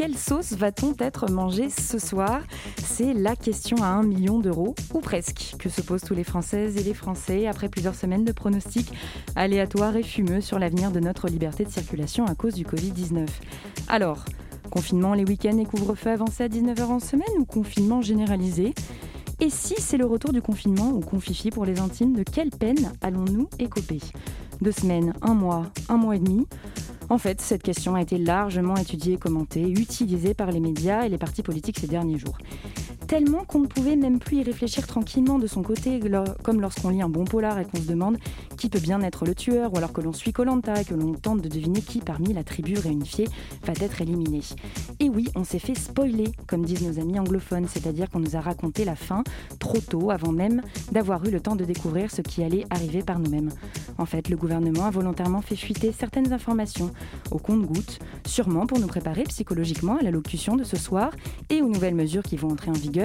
Quelle sauce va-t-on être mangé ce soir? C'est la question à un million d'euros, ou presque, que se posent tous les Françaises et les Français après plusieurs semaines de pronostics aléatoires et fumeux sur l'avenir de notre liberté de circulation à cause du Covid-19. Alors, confinement les week-ends et couvre-feu avancé à 19h en semaine ou confinement généralisé? Et si c'est le retour du confinement ou confifié pour les intimes, de quelle peine allons-nous écoper? Deux semaines, un mois, un mois et demi? En fait, cette question a été largement étudiée, commentée, utilisée par les médias et les partis politiques ces derniers jours tellement qu'on ne pouvait même plus y réfléchir tranquillement de son côté, comme lorsqu'on lit un bon polar et qu'on se demande qui peut bien être le tueur, ou alors que l'on suit Colanta et que l'on tente de deviner qui parmi la tribu réunifiée va être éliminé. Et oui, on s'est fait spoiler, comme disent nos amis anglophones, c'est-à-dire qu'on nous a raconté la fin trop tôt, avant même d'avoir eu le temps de découvrir ce qui allait arriver par nous-mêmes. En fait, le gouvernement a volontairement fait fuiter certaines informations au compte-gouttes, sûrement pour nous préparer psychologiquement à l'allocution de ce soir et aux nouvelles mesures qui vont entrer en vigueur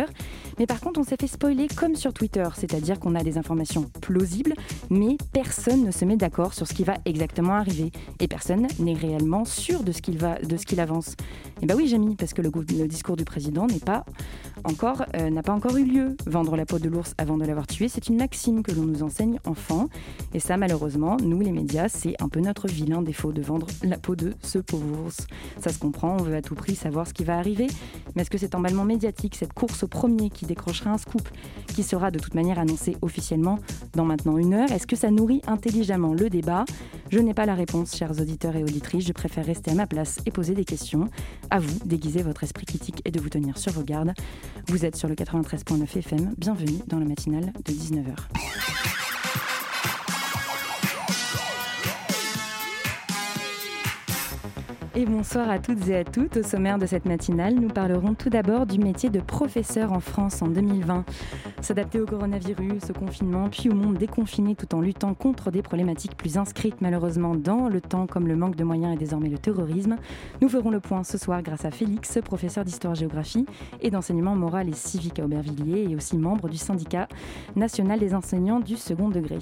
mais par contre, on s'est fait spoiler comme sur Twitter, c'est-à-dire qu'on a des informations plausibles, mais personne ne se met d'accord sur ce qui va exactement arriver. Et personne n'est réellement sûr de ce qu'il va, de ce qu'il avance. Et eh bah ben oui, Jamie, parce que le, discours du président n'est pas encore, euh, n'a pas encore eu lieu. Vendre la peau de l'ours avant de l'avoir tué, c'est une maxime que l'on nous enseigne enfant. Et ça, malheureusement, nous les médias, c'est un peu notre vilain défaut de vendre la peau de ce pauvre ours. Ça se comprend, on veut à tout prix savoir ce qui va arriver. Mais est-ce que cet emballement médiatique, cette course au premier qui décrochera un scoop, qui sera de toute manière annoncé officiellement dans maintenant une heure, est-ce que ça nourrit intelligemment le débat? Je n'ai pas la réponse, chers auditeurs et auditrices. Je préfère rester à ma place et poser des questions. À vous d'aiguiser votre esprit critique et de vous tenir sur vos gardes. Vous êtes sur le 93.9 FM. Bienvenue dans le matinale de 19h. Et bonsoir à toutes et à toutes. Au sommaire de cette matinale, nous parlerons tout d'abord du métier de professeur en France en 2020. S'adapter au coronavirus, au confinement, puis au monde déconfiné tout en luttant contre des problématiques plus inscrites malheureusement dans le temps comme le manque de moyens et désormais le terrorisme. Nous ferons le point ce soir grâce à Félix, professeur d'histoire-géographie et d'enseignement moral et civique à Aubervilliers et aussi membre du syndicat national des enseignants du second degré.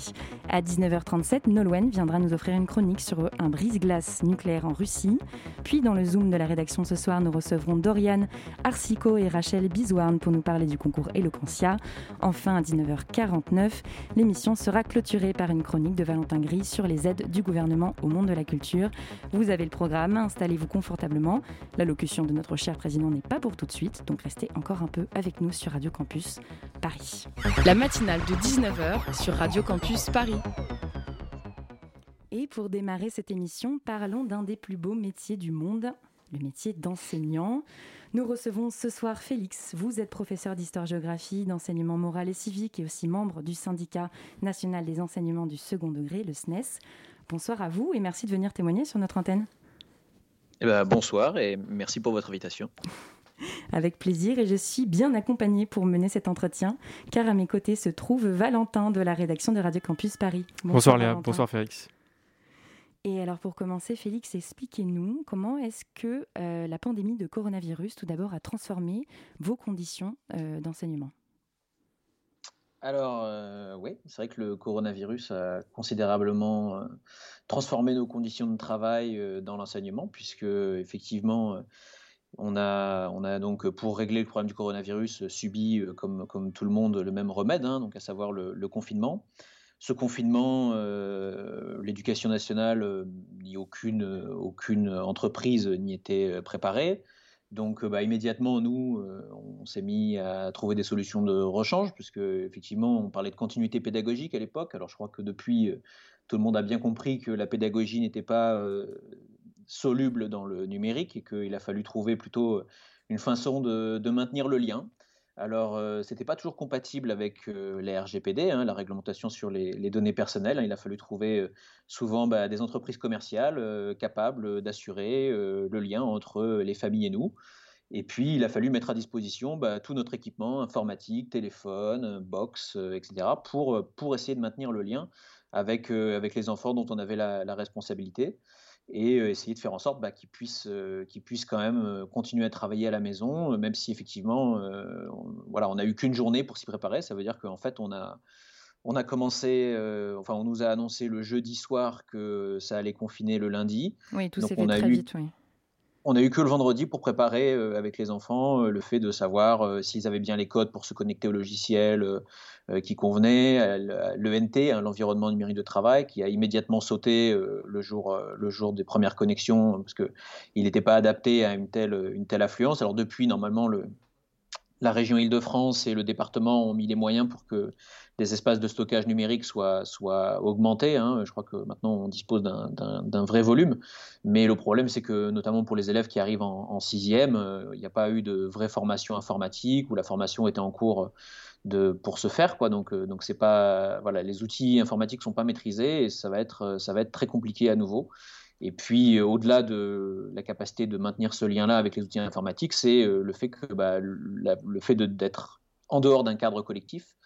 À 19h37, Nolwenn viendra nous offrir une chronique sur un brise-glace nucléaire en Russie. Puis dans le Zoom de la rédaction ce soir, nous recevrons Doriane Arsico et Rachel Bizouarn pour nous parler du concours Eloquentia. Enfin, à 19h49, l'émission sera clôturée par une chronique de Valentin Gris sur les aides du gouvernement au monde de la culture. Vous avez le programme, installez-vous confortablement. L'allocution de notre cher président n'est pas pour tout de suite, donc restez encore un peu avec nous sur Radio Campus Paris. La matinale de 19h sur Radio Campus Paris. Et pour démarrer cette émission, parlons d'un des plus beaux métiers du monde, le métier d'enseignant. Nous recevons ce soir Félix. Vous êtes professeur d'histoire-géographie, d'enseignement moral et civique et aussi membre du syndicat national des enseignements du second degré, le SNES. Bonsoir à vous et merci de venir témoigner sur notre antenne. Eh ben, bonsoir et merci pour votre invitation. Avec plaisir et je suis bien accompagnée pour mener cet entretien car à mes côtés se trouve Valentin de la rédaction de Radio Campus Paris. Bonsoir, bonsoir Léa, bonsoir Félix. Et alors pour commencer, Félix, expliquez-nous comment est-ce que euh, la pandémie de coronavirus, tout d'abord, a transformé vos conditions euh, d'enseignement? Alors, euh, oui, c'est vrai que le coronavirus a considérablement transformé nos conditions de travail dans l'enseignement, puisque effectivement, on a, on a donc, pour régler le problème du coronavirus, subi, comme, comme tout le monde, le même remède, hein, donc à savoir le confinement ce confinement, euh, l'éducation nationale euh, ni aucune, aucune entreprise n'y était préparée. Donc, bah, immédiatement, nous, euh, on s'est mis à trouver des solutions de rechange, puisque effectivement, on parlait de continuité pédagogique à l'époque. Alors, je crois que depuis, tout le monde a bien compris que la pédagogie n'était pas soluble dans le numérique et qu'il a fallu trouver plutôt une façon de, de maintenir le lien. Alors, euh, ce n'était pas toujours compatible avec euh, la RGPD, hein, la réglementation sur les, données personnelles. Hein. Il a fallu trouver euh, souvent bah, des entreprises commerciales capables d'assurer le lien entre les familles et nous. Et puis, il a fallu mettre à disposition bah, tout notre équipement informatique, téléphone, box, etc., pour, pour essayer de maintenir le lien avec, avec les enfants dont on avait la, responsabilité et essayer de faire en sorte bah, qu'ils puissent, qu'ils puissent quand même continuer à travailler à la maison, même si effectivement, on, voilà, on n'a eu qu'une journée pour s'y préparer. Ça veut dire qu'en fait, on a, on a commencé, enfin, on nous a annoncé le jeudi soir que ça allait confiner le lundi. Oui, tout s'est fait très vite, oui on a eu que le vendredi pour préparer euh, avec les enfants euh, le fait de savoir euh, s'ils avaient bien les codes pour se connecter au logiciel qui convenait, l'ENT, hein, l'environnement numérique de travail, qui a immédiatement sauté le jour, le jour des premières connexions parce qu'il n'était pas adapté à une telle, une telle affluence. Alors depuis, normalement, le, la région Île-de-France et le département ont mis les moyens pour que des espaces de stockage numérique soient, soient augmentés. Hein. Je crois que maintenant on dispose d'un vrai volume. Mais le problème, c'est que notamment pour les élèves qui arrivent en, sixième, euh, il n'y a pas eu de vraie formation informatique ou la formation était en cours de, pour se faire. Quoi. Donc, euh, donc pas, voilà, les outils informatiques ne sont pas maîtrisés et ça va, être, ça va être très compliqué à nouveau. Et puis, euh, au-delà de la capacité de maintenir ce lien-là avec les outils informatiques, c'est euh, le fait que bah, le fait d'être en dehors d'un cadre collectif,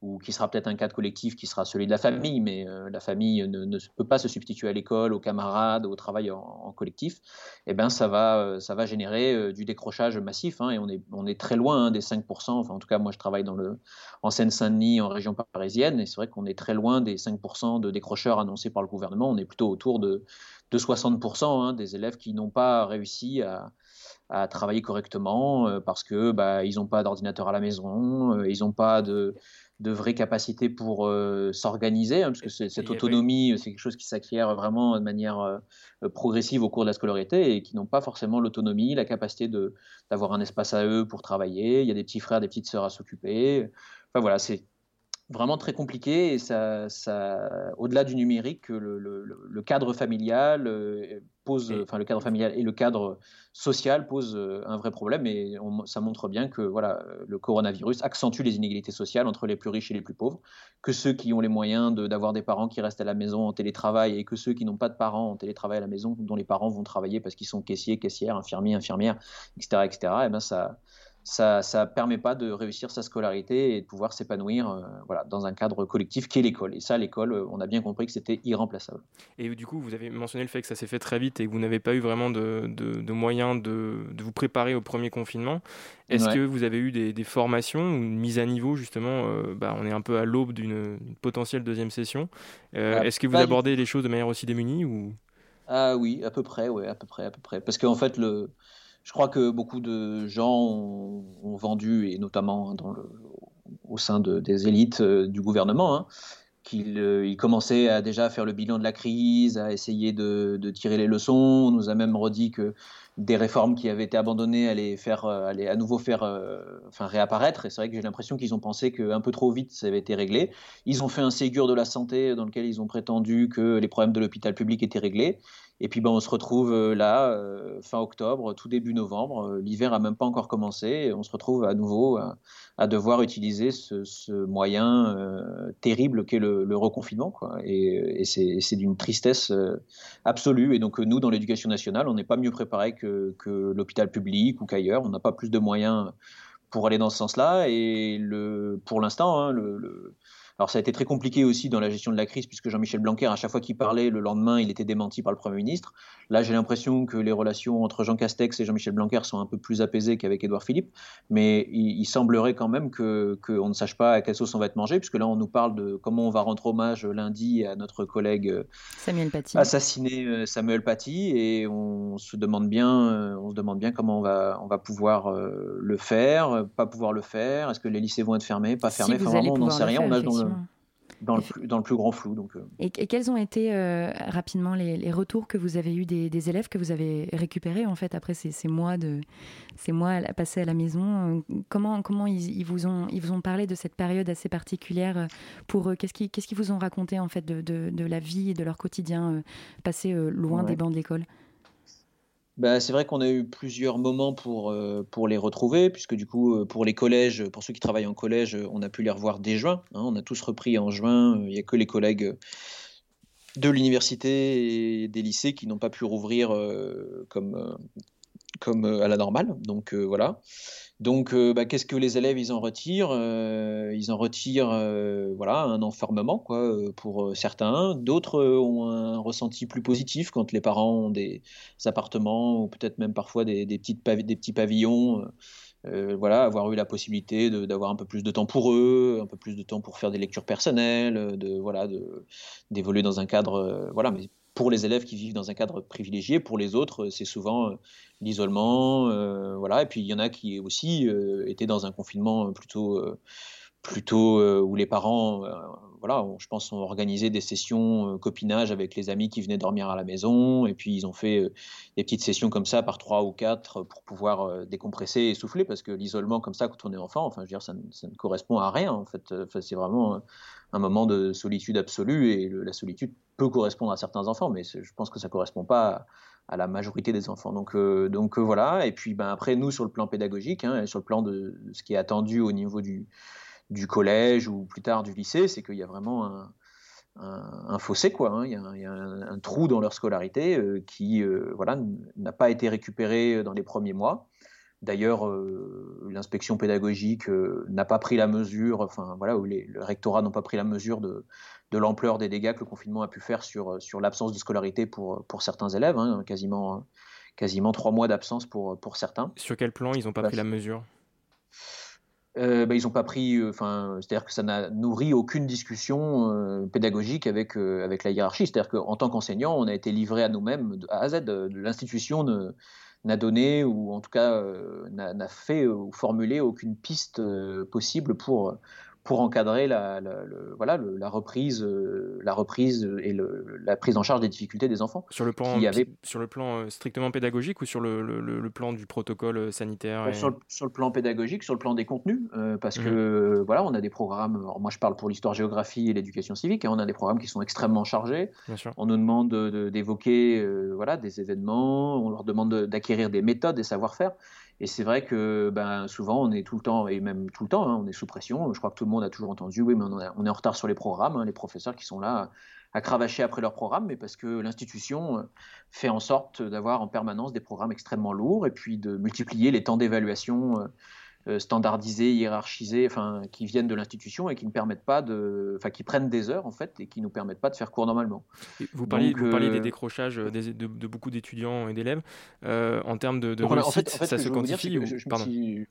ou qui sera peut-être un cadre collectif qui sera celui de la famille, mais euh, la famille ne, peut pas se substituer à l'école, aux camarades, au travail en, collectif, eh ben ça va, ça va générer du décrochage massif, hein, et on est, on est très loin hein, des 5%, enfin en tout cas moi je travaille dans le, en Seine-Saint-Denis, en région parisienne, et c'est vrai qu'on est très loin des 5% de décrocheurs annoncés par le gouvernement, on est plutôt autour de, de 60% hein, des élèves qui n'ont pas réussi à, à travailler correctement parce que bah, ils n'ont pas d'ordinateur à la maison, ils n'ont pas de, de vraies capacités pour euh, s'organiser, hein, parce que cette autonomie, c'est quelque chose qui s'acquiert vraiment de manière euh, progressive au cours de la scolarité et qui n'ont pas forcément l'autonomie, la capacité d'avoir un espace à eux pour travailler. Il y a des petits frères, des petites sœurs à s'occuper. Enfin voilà, c'est vraiment très compliqué et ça, ça au-delà du numérique, le, le, cadre familial euh, pose, enfin le cadre familial et le cadre social posent euh, un vrai problème et ça montre bien que voilà, le coronavirus accentue les inégalités sociales entre les plus riches et les plus pauvres, que ceux qui ont les moyens d'avoir des parents qui restent à la maison en télétravail et que ceux qui n'ont pas de parents en télétravail à la maison, dont les parents vont travailler parce qu'ils sont caissiers, caissières, infirmiers, infirmières, etc., etc. Et ben ça ça ne permet pas de réussir sa scolarité et de pouvoir s'épanouir euh, voilà, dans un cadre collectif qui est l'école. Et ça, l'école, euh, on a bien compris que c'était irremplaçable. Et du coup, vous avez mentionné le fait que ça s'est fait très vite et que vous n'avez pas eu vraiment de, de, moyens de, de, vous préparer au premier confinement. Est-ce que vous avez eu des, des, formations ou une mise à niveau justement euh, bah, On est un peu à l'aube d'une potentielle deuxième session. Ah, est-ce que vous abordez les choses de manière aussi démunie ou... Ah oui, à peu près, ouais, à peu près, à peu près. Parce qu'en fait, le je crois que beaucoup de gens ont, vendu, et notamment au sein de, des élites euh, du gouvernement, hein, qu'ils euh, commençaient à déjà faire le bilan de la crise, à essayer de, tirer les leçons. On nous a même redit que des réformes qui avaient été abandonnées allaient, faire, euh, allaient à nouveau faire, enfin, réapparaître. Et c'est vrai que j'ai l'impression qu'ils ont pensé qu'un peu trop vite ça avait été réglé. Ils ont fait un Ségur de la santé dans lequel ils ont prétendu que les problèmes de l'hôpital public étaient réglés. Et puis ben, on se retrouve euh, là, euh, fin octobre, tout début novembre. Euh, l'hiver a même pas encore commencé. On se retrouve à nouveau à, devoir utiliser ce, moyen terrible qu'est le, reconfinement. Et c'est d'une tristesse absolue. Et donc nous, dans l'éducation nationale, on n'est pas mieux préparé que, que l'hôpital public ou qu'ailleurs. On n'a pas plus de moyens pour aller dans ce sens-là. Et pour l'instant, hein, le alors ça a été très compliqué aussi dans la gestion de la crise, puisque Jean-Michel Blanquer, à chaque fois qu'il parlait, le lendemain, il était démenti par le Premier ministre. Là, j'ai l'impression que les relations entre Jean Castex et Jean-Michel Blanquer sont un peu plus apaisées qu'avec Édouard Philippe, mais il, semblerait quand même qu'on ne sache pas à quelle sauce on va être mangé, puisque là, on nous parle de comment on va rendre hommage lundi à notre collègue euh, Samuel Paty. assassiné euh, Samuel Paty, et on se demande bien, euh, on se demande bien comment on va, on va pouvoir le faire, pas pouvoir le faire. Est-ce que les lycées vont être fermés, pas fermés? Enfin, vraiment, on n'en sait rien. on a dans le dans le, plus, dans le plus grand flou. Donc, euh. et, quels ont été euh, rapidement les, retours que vous avez eus des, élèves que vous avez récupérés en fait après ces, ces mois de ces mois passés à la maison Comment comment ils, vous ont ils vous ont parlé de cette période assez particulière pour eux? Qu'est-ce qu'ils vous ont raconté en fait de, de, de, la vie et de leur quotidien euh, passé loin des bancs de l'école? Bah, c'est vrai qu'on a eu plusieurs moments pour, euh, pour les retrouver, puisque du coup, euh, pour les collèges, pour ceux qui travaillent en collège, on a pu les revoir dès juin. Hein. on a tous repris en juin. Il n'y a que les collègues de l'université et des lycées qui n'ont pas pu rouvrir euh, comme, comme à la normale. Donc voilà. Donc, bah, qu'est-ce que les élèves ils en retirent? Ils en retirent voilà un enfermement pour certains. D'autres ont un ressenti plus positif quand les parents ont des appartements ou peut-être même parfois des, petits pavillons. voilà, avoir eu la possibilité d'avoir un peu plus de temps pour eux, un peu plus de temps pour faire des lectures personnelles, de voilà, d'évoluer dans un cadre, voilà, pour les élèves qui vivent dans un cadre privilégié. Pour les autres, c'est souvent euh, l'isolement. Euh, voilà. Et puis il y en a qui aussi euh, étaient dans un confinement plutôt, plutôt où les parents, je pense, ont organisé des sessions copinage avec les amis qui venaient dormir à la maison. Et puis ils ont fait des petites sessions comme ça par trois ou quatre pour pouvoir décompresser et souffler. Parce que l'isolement comme ça, quand on est enfant, enfin, je veux dire, ça, ne correspond à rien. En fait, c'est vraiment un moment de solitude absolue. Et la solitude peut correspondre à certains enfants, mais je pense que ça ne correspond pas à, la majorité des enfants. Donc, euh, euh, voilà. Et puis ben, après, nous, sur le plan pédagogique, hein, sur le plan de, ce qui est attendu au niveau du, du collège ou plus tard du lycée, c'est qu'il y a vraiment un, un, fossé, quoi. Hein. Il, y a, un, trou dans leur scolarité euh, qui voilà, n'a pas été récupéré dans les premiers mois. D'ailleurs, l'inspection pédagogique n'a pas pris la mesure, enfin voilà, les, le rectorat n'ont pas pris la mesure de, de l'ampleur des dégâts que le confinement a pu faire sur, sur l'absence de scolarité pour, pour certains élèves, hein, quasiment, quasiment trois mois d'absence pour, pour certains. Sur quel plan ils n'ont pas bah, pris la mesure? Euh, bah, ils n'ont pas pris, euh, enfin, c'est-à-dire que ça n'a nourri aucune discussion euh, pédagogique avec, avec la hiérarchie. C'est-à-dire qu'en tant qu'enseignant, on a été livré à nous-mêmes, à à Z. L'institution n'a donné, ou en tout cas n'a fait ou formulé aucune piste possible pour, pour encadrer la, voilà, la, reprise, euh, la reprise et la prise en charge des difficultés des enfants. Sur le plan, avait... sur le plan euh, strictement pédagogique ou sur le, plan du protocole euh, sanitaire sur, le, plan pédagogique, sur le plan des contenus, parce que mmh. voilà, on a des programmes. moi, je parle pour l'histoire-géographie et l'éducation civique, et hein, on a des programmes qui sont extrêmement chargés. On nous demande d'évoquer voilà, des événements, on leur demande d'acquérir des méthodes, des savoir-faire. Et c'est vrai que ben, souvent, on est tout le temps, et même tout le temps, hein, on est sous pression. Je crois que tout le monde a toujours entendu, oui, mais on, est en retard sur les programmes, hein, les professeurs qui sont là à cravacher après leur programme, mais parce que l'institution euh, fait en sorte d'avoir en permanence des programmes extrêmement lourds et puis de multiplier les temps d'évaluation euh, standardisés, hiérarchisés, enfin, qui viennent de l'institution et qui ne permettent pas de, enfin, qui prennent des heures en fait et qui nous permettent pas de faire cours normalement. vous parliez, vous parliez des euh, décrochages de, de, beaucoup d'étudiants et d'élèves. Euh, en termes de, de réussite, ça se quantifie ou... Pardon.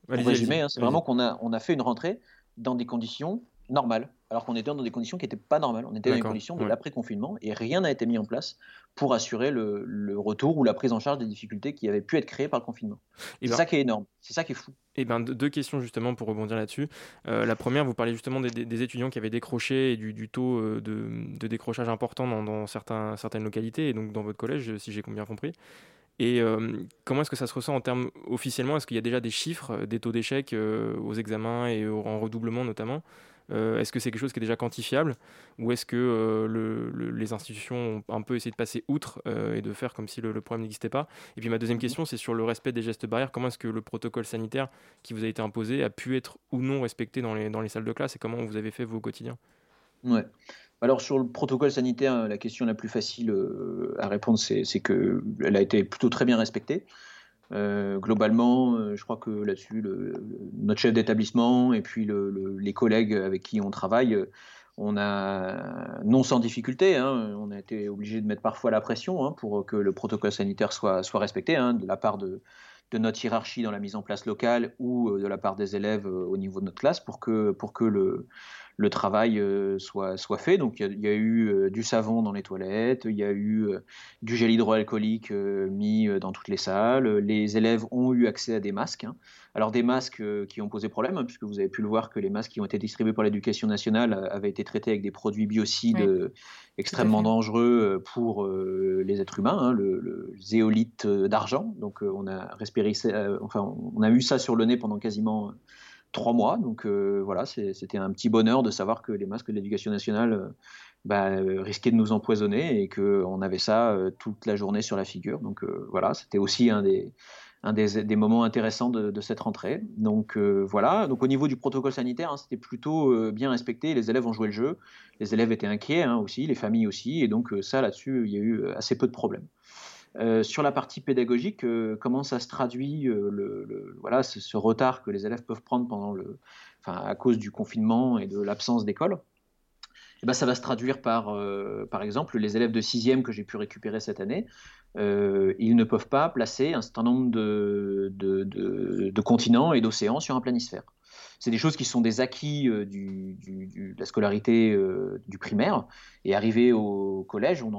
Pour résumer, hein, c'est vraiment qu'on a, on a fait une rentrée dans des conditions normales alors qu'on était dans des conditions qui n'étaient pas normales. On était dans des conditions de l'après-confinement et rien n'a été mis en place pour assurer le, retour ou la prise en charge des difficultés qui avaient pu être créées par le confinement. C'est ben, ça qui est énorme, c'est ça qui est fou. Eh ben, deux questions justement pour rebondir là-dessus. Euh, la première, vous parlez justement des, étudiants qui avaient décroché et du, taux euh, de, décrochage important dans, certains, certaines localités et donc dans votre collège, si j'ai bien compris. Et euh, comment est-ce que ça se ressent en termes officiellement? Est-ce qu'il y a déjà des chiffres, des taux d'échec aux examens et en redoublement notamment? Euh, est-ce que c'est quelque chose qui est déjà quantifiable ou est-ce que euh, les institutions ont un peu essayé de passer outre euh, et de faire comme si le, problème n'existait pas? Et puis ma deuxième question, c'est sur le respect des gestes barrières. Comment est-ce que le protocole sanitaire qui vous a été imposé a pu être ou non respecté dans les, dans les salles de classe et comment vous avez fait vos quotidiens Ouais. Alors sur le protocole sanitaire, la question la plus facile à répondre, c'est qu'elle a été plutôt très bien respectée. Euh, globalement, euh, je crois que là-dessus, notre chef d'établissement et puis les collègues avec qui on travaille, euh, on a, non sans difficulté, hein, on a été obligé de mettre parfois la pression hein, pour que le protocole sanitaire soit, respecté hein, de la part de, notre hiérarchie dans la mise en place locale ou de la part des élèves au niveau de notre classe pour pour que le, le travail euh, soit, soit fait. Donc il y, a eu euh, du savon dans les toilettes, il y a eu euh, du gel hydroalcoolique mis dans toutes les salles, les élèves ont eu accès à des masques. Hein. Alors des masques qui ont posé problème, hein, puisque vous avez pu le voir que les masques qui ont été distribués par l'éducation nationale avaient été traités avec des produits biocides extrêmement dangereux pour les êtres humains, hein, le, zéolite d'argent. Donc on a respiré, enfin on a eu ça sur le nez pendant quasiment trois mois. Donc euh, voilà, c'était un petit bonheur de savoir que les masques de l'éducation nationale euh, bah, euh, risquaient de nous empoisonner et qu'on avait ça toute la journée sur la figure. Donc voilà, c'était aussi un des, moments intéressants de, cette rentrée. Donc voilà, donc au niveau du protocole sanitaire, hein, c'était plutôt bien respecté. Les élèves ont joué le jeu, les élèves étaient inquiets hein, aussi, les familles aussi, et donc ça là-dessus, il y a eu assez peu de problèmes. Sur la partie pédagogique, comment ça se traduit le, voilà, ce, retard que les élèves peuvent prendre pendant le, à cause du confinement et de l'absence d'école? Eh ben, ça va se traduire par, par exemple, les élèves de 6e que j'ai pu récupérer cette année. ils ne peuvent pas placer un certain nombre de, de continents et d'océans sur un planisphère c'est des choses qui sont des acquis euh, de la scolarité euh, du primaire. Et arrivé au collège, on,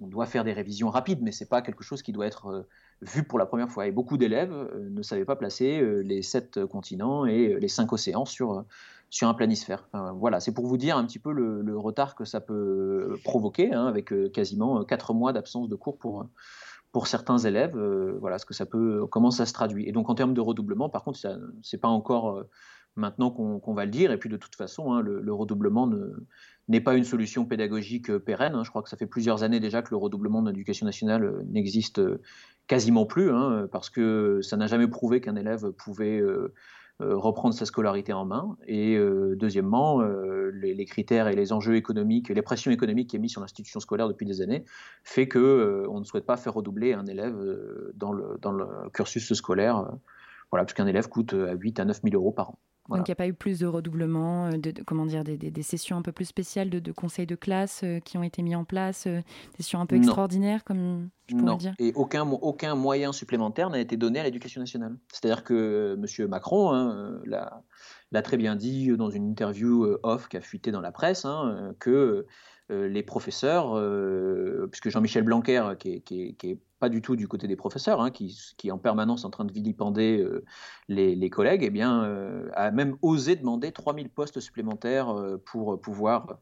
doit faire des révisions rapides, mais ce n'est pas quelque chose qui doit être euh, vu pour la première fois. Et beaucoup d'élèves ne savaient pas placer les sept continents et les cinq océans sur, sur un planisphère. voilà, c'est pour vous dire un petit peu le, retard que ça peut provoquer, hein, avec quasiment quatre mois d'absence de cours pour pour certains élèves, voilà ce que ça peut, comment ça se traduit. Et donc en termes de redoublement, par contre, c'est pas encore maintenant qu'on va le dire. Et puis de toute façon, hein, le, redoublement n'est pas une solution pédagogique euh, pérenne. Hein. Je crois que ça fait plusieurs années déjà que le redoublement de l'éducation nationale euh, n'existe euh, quasiment plus, hein, parce que ça n'a jamais prouvé qu'un élève pouvait reprendre sa scolarité en main. Et deuxièmement, les, critères et les enjeux économiques, les pressions économiques qui est mis sur l'institution scolaire depuis des années, fait que on ne souhaite pas faire redoubler un élève dans le, dans le cursus scolaire, voilà, puisqu'un élève coûte à 8 à 9 000 euros par an. Donc il n'y a pas eu plus de redoublement, euh, de, comment dire, des, des, sessions un peu plus spéciales de, de conseils de classe euh, qui ont été mis en place, euh, des sessions un peu extraordinaires, comme je pourrais non. dire. Et aucun, aucun moyen supplémentaire n'a été donné à l'éducation nationale. C'est-à-dire que M. Macron hein, l'a très bien dit dans une interview off qui a fuité dans la presse, hein, que les professeurs, puisque Jean-Michel Blanquer, qui est pas du tout du côté des professeurs, hein, qui, est en permanence en train de vilipender euh, les, collègues, eh bien, euh, a même osé demander 3000 postes supplémentaires euh, pour pouvoir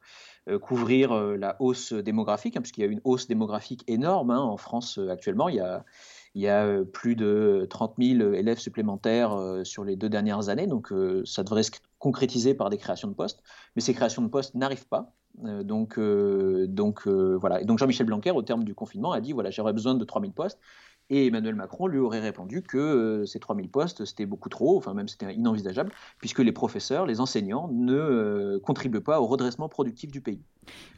couvrir la hausse démographique, hein, puisqu'il y a une hausse démographique énorme hein, en France actuellement. Il y a, il y a plus de 30 000 élèves supplémentaires sur les deux dernières années, donc ça devrait se concrétiser par des créations de postes, mais ces créations de postes n'arrivent pas. Euh, euh, euh, donc Jean-Michel Blanquer, au terme du confinement, a dit voilà, j'aurais besoin de 3000 postes. Et Emmanuel Macron lui aurait répondu que euh, ces 3000 postes, c'était beaucoup trop, enfin même c'était inenvisageable, puisque les professeurs, les enseignants ne euh, contribuent pas au redressement productif du pays.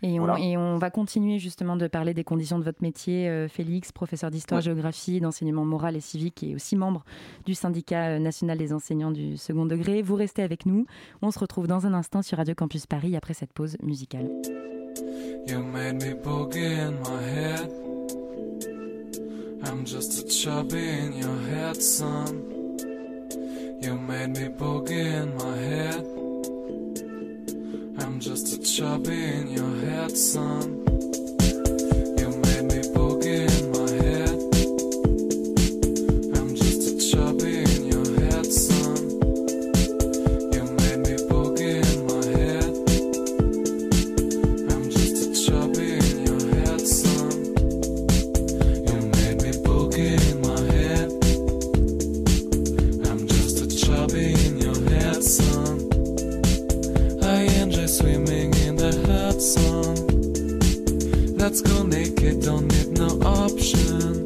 Et on, et on, va continuer justement de parler des conditions de votre métier, euh, Félix, professeur d'histoire-géographie, d'enseignement moral et civique et aussi membre du syndicat national des enseignants du second degré. Vous restez avec nous. On se retrouve dans un instant sur Radio Campus Paris après cette pause musicale. I'm just a chubby in your head, son. You made me boogie in my head. I'm just a chubby in your head, son. I enjoy swimming in the hot sun. Let's go naked, don't need no options.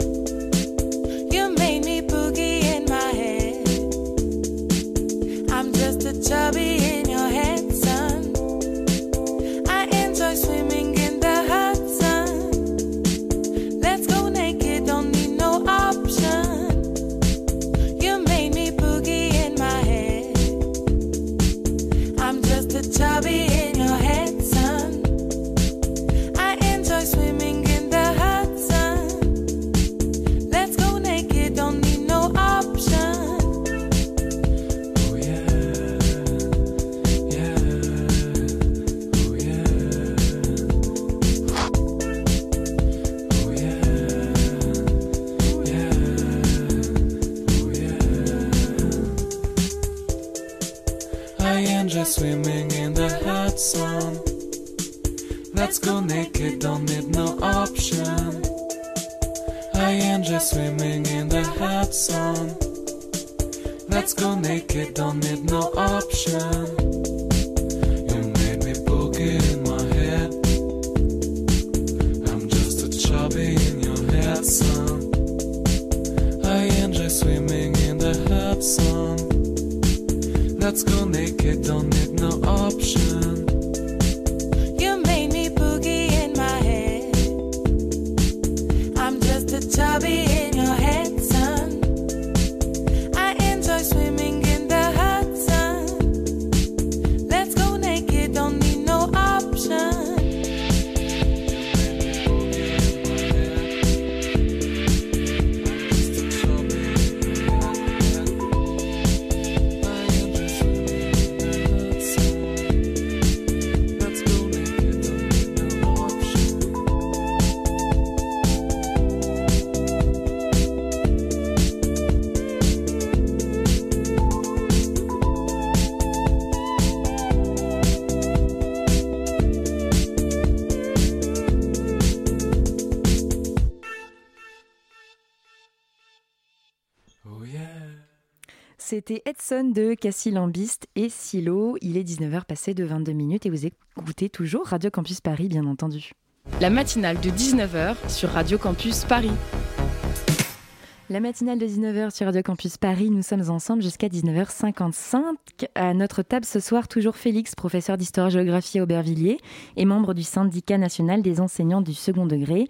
to be C'était Edson de Cassie Lambiste et Silo. Il est 19h passé de 22 minutes et vous écoutez toujours Radio Campus Paris, bien entendu. La matinale de 19h sur Radio Campus Paris. La matinale de 19h sur Radio Campus Paris, nous sommes ensemble jusqu'à 19h55. À notre table ce soir, toujours Félix, professeur d'histoire-géographie à Aubervilliers et membre du syndicat national des enseignants du second degré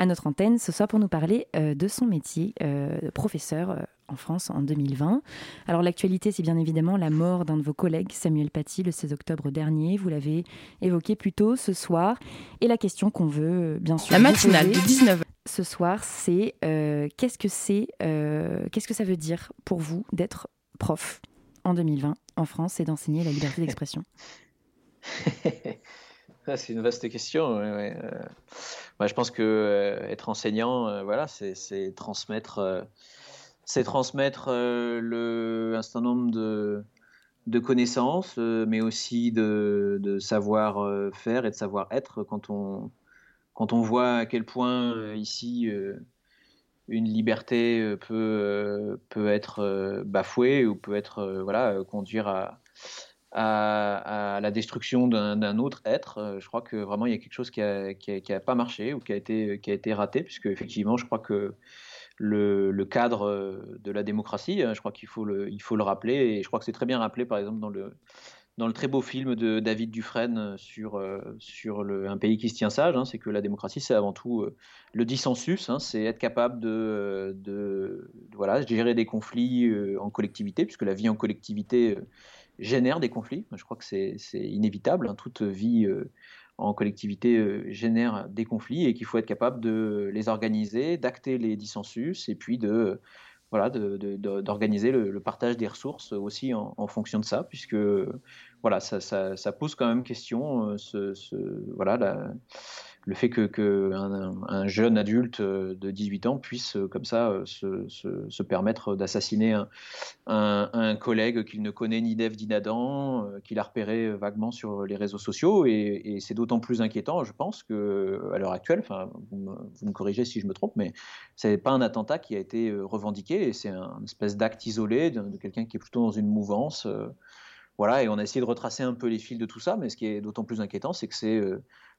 à notre antenne ce soir pour nous parler euh, de son métier, euh, de professeur euh, en France en 2020. Alors l'actualité, c'est bien évidemment la mort d'un de vos collègues, Samuel Paty, le 16 octobre dernier. Vous l'avez évoqué plus tôt ce soir. Et la question qu'on veut, bien sûr... La matinale de 19h. Ce soir, c'est qu'est-ce que c'est, qu'est-ce que ça veut dire pour vous d'être prof en 2020 en France et d'enseigner la liberté d'expression? C'est une vaste question. Moi, je pense que euh, être enseignant, euh, voilà, c'est transmettre, euh, c'est transmettre le, un certain nombre de, connaissances, mais aussi de, de savoir faire et de savoir être. Quand on, voit à quel point ici une liberté peut, être bafouée ou peut être voilà conduire à la destruction d'un autre être. Euh, je crois que vraiment il y a quelque chose qui n'a pas marché ou qui a été raté, puisque effectivement, je crois que le, cadre euh, de la démocratie, hein, je crois qu'il faut le, faut le rappeler, et je crois que c'est très bien rappelé, par exemple, dans le, dans le très beau film de David Dufresne sur, euh, sur le, un pays qui se tient sage, hein, c'est que la démocratie, c'est avant tout le dissensus, hein, c'est être capable de, de, voilà, gérer des conflits en collectivité, puisque la vie en collectivité génère des conflits. Je crois que c'est inévitable. Toute vie euh, en collectivité euh, génère des conflits et qu'il faut être capable de les organiser, d'acter les dissensus et puis de voilà, d'organiser le, partage des ressources aussi en, fonction de ça, puisque voilà, ça, pose quand même question, euh, ce, voilà, le fait que, un, jeune adulte euh, de 18 ans puisse euh, comme ça euh, se, permettre d'assassiner un, collègue qu'il ne connaît ni d'Ève ni d'Adam, qu'il a repéré vaguement sur les réseaux sociaux, et, c'est d'autant plus inquiétant, je pense, que à l'heure actuelle, enfin, vous me, corrigez si je me trompe, mais c'est pas un attentat qui a été revendiqué, c'est un espèce d'acte isolé de, quelqu'un qui est plutôt dans une mouvance. voilà, et on a essayé de retracer un peu les fils de tout ça, mais ce qui est d'autant plus inquiétant, c'est que c'est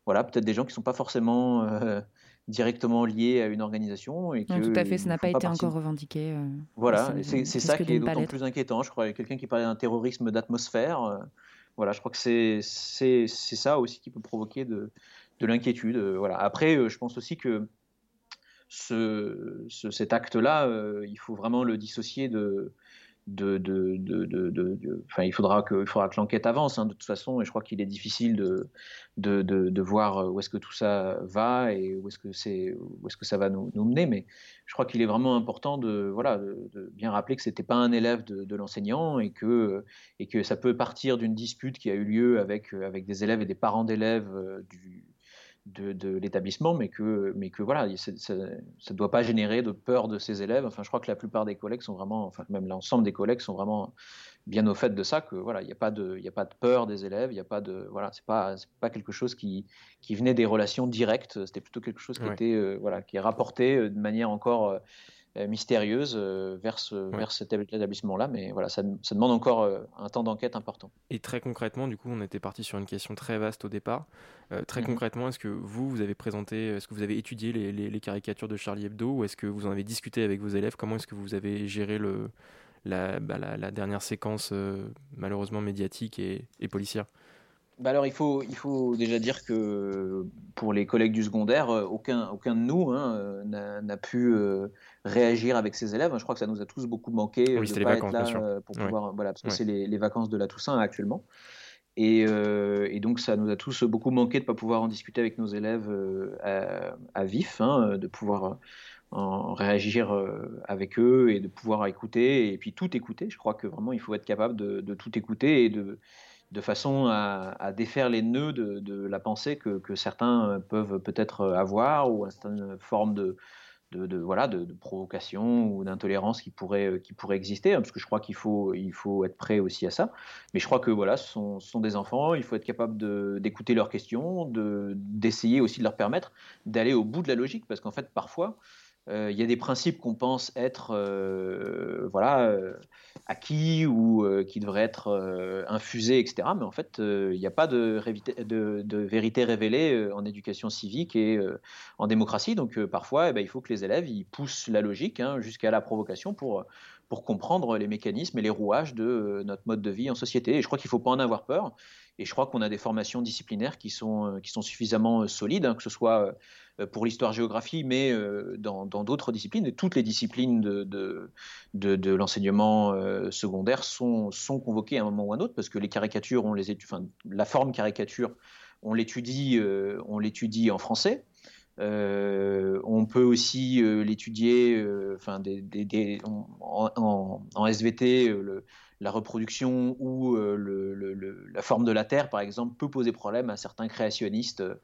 voilà, peut-être des gens qui ne sont pas forcément euh, directement liés à une organisation. Et que tout à fait, ça n'a pas été encore revendiqué. Euh, voilà, c'est ça qui est d'autant plus inquiétant. Je crois quelqu'un qui parlait d'un terrorisme d'atmosphère. Euh, voilà, je crois que c'est ça aussi qui peut provoquer de, de l'inquiétude. voilà. Après, je pense aussi que ce, cet acte-là, il faut vraiment le dissocier de, il faudra que, l'enquête avance hein, de toute façon, et je crois qu'il est difficile de, voir où est-ce que tout ça va et où est-ce que ça va nous, mener. Mais je crois qu'il est vraiment important de, bien rappeler que c'était pas un élève de, l'enseignant et que, ça peut partir d'une dispute qui a eu lieu avec, avec des élèves et des parents d'élèves euh, du de, l'établissement, mais que, mais que voilà, ça ne doit pas générer de peur de ses élèves. Enfin, je crois que la plupart des collègues sont vraiment, enfin même l'ensemble des collègues sont vraiment bien au fait de ça, que voilà, il n'y a pas de, il a pas de peur des élèves, il n'y a pas de, voilà, c'est pas, pas quelque chose qui, qui venait des relations directes. C'était plutôt quelque chose qui était, euh, voilà, qui est rapporté euh, de manière encore euh, mystérieuse euh, vers, cet établissement-là. Mais voilà, ça, demande encore euh, un temps d'enquête important. Et très concrètement, du coup, on était parti sur une question très vaste au départ. très mhm. concrètement, est-ce que vous, vous avez présenté, est-ce que vous avez étudié les, caricatures de Charlie Hebdo ou est-ce que vous en avez discuté avec vos élèves? Comment est-ce que vous avez géré le, la, bah, la, dernière séquence malheureusement médiatique et, et policière? Bah alors il faut, il faut déjà dire que pour les collègues du secondaire, aucun, aucun de nous hein, n'a pu réagir avec ses élèves. Je crois que ça nous a tous beaucoup manqué oui, de pas vacances, être là pour pouvoir, voilà, parce que c'est les, les, vacances de la Toussaint actuellement. Euh, et, donc, ça nous a tous beaucoup manqué de ne pas pouvoir en discuter avec nos élèves euh, à, vif, hein, de pouvoir euh, en réagir avec eux et de pouvoir écouter et puis tout écouter. Je crois que vraiment, il faut être capable de, tout écouter et de, de façon à, défaire les nœuds de, la pensée que, certains peuvent peut-être avoir ou une forme de, de, voilà, de, provocation ou d'intolérance qui pourrait, qui pourrait exister, hein, parce que je crois qu'il faut, il faut être prêt aussi à ça. Mais je crois que voilà, ce sont, sont des enfants, il faut être capable d'écouter leurs questions, d'essayer aussi de leur permettre d'aller au bout de la logique, parce qu'en fait, parfois, il y a des principes qu'on pense être euh, voilà, euh, acquis ou qui devraient être infusés, etc. Mais en fait, il n'y a pas de, vérité révélée en éducation civique et en démocratie. Donc parfois, eh ben, il faut que les élèves ils poussent la logique hein, jusqu'à la provocation pour, pour comprendre les mécanismes et les rouages de notre mode de vie en société. Et je crois qu'il ne faut pas en avoir peur. Et je crois qu'on a des formations disciplinaires qui sont, qui sont suffisamment solides, hein, que ce soit euh, pour l'histoire-géographie, mais euh, dans d'autres disciplines. Et toutes les disciplines de, l'enseignement euh, secondaire sont, convoquées à un moment ou à un autre, parce que les caricatures, on les la forme caricature, on l'étudie en français. On peut aussi l'étudier enfin, des, des, en, en, en, SVT, le, la reproduction ou euh, la forme de la Terre, par exemple, peut poser problème à certains créationnistes euh,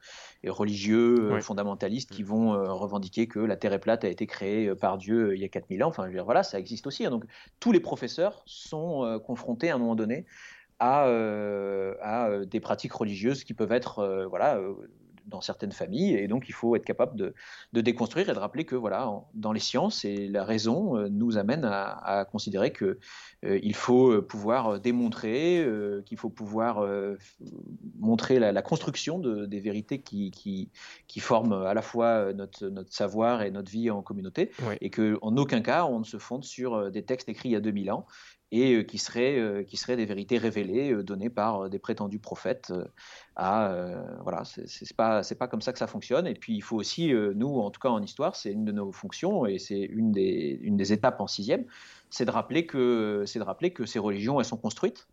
et religieux, euh, fondamentalistes, qui mm. vont revendiquer que la Terre est plate a été créée par Dieu il y a 4000 ans. Enfin, voilà, ça existe aussi. Hein. Donc, tous les professeurs sont confrontés à un moment donné à, à, des pratiques religieuses qui peuvent être voilà, dans certaines familles, et donc il faut être capable de, déconstruire et de rappeler que voilà, dans les sciences, et la raison euh, nous amène à, considérer que euh, il faut euh, pouvoir démontrer, qu'il faut pouvoir montrer la, construction de, des vérités qui, qui, qui, forment à la fois notre, notre savoir et notre vie en communauté, et que en aucun cas on ne se fonde sur des textes écrits il y a 2000 ans et euh, qui seraient, euh, qui seraient des vérités révélées euh, données par des prétendus prophètes. À voilà, c'est pas c'est pas comme ça que ça fonctionne. Et puis il faut aussi, nous en tout cas en histoire, c'est une de nos fonctions et c'est une des une des étapes en sixième, c'est de rappeler que c'est de rappeler que ces religions elles sont construites,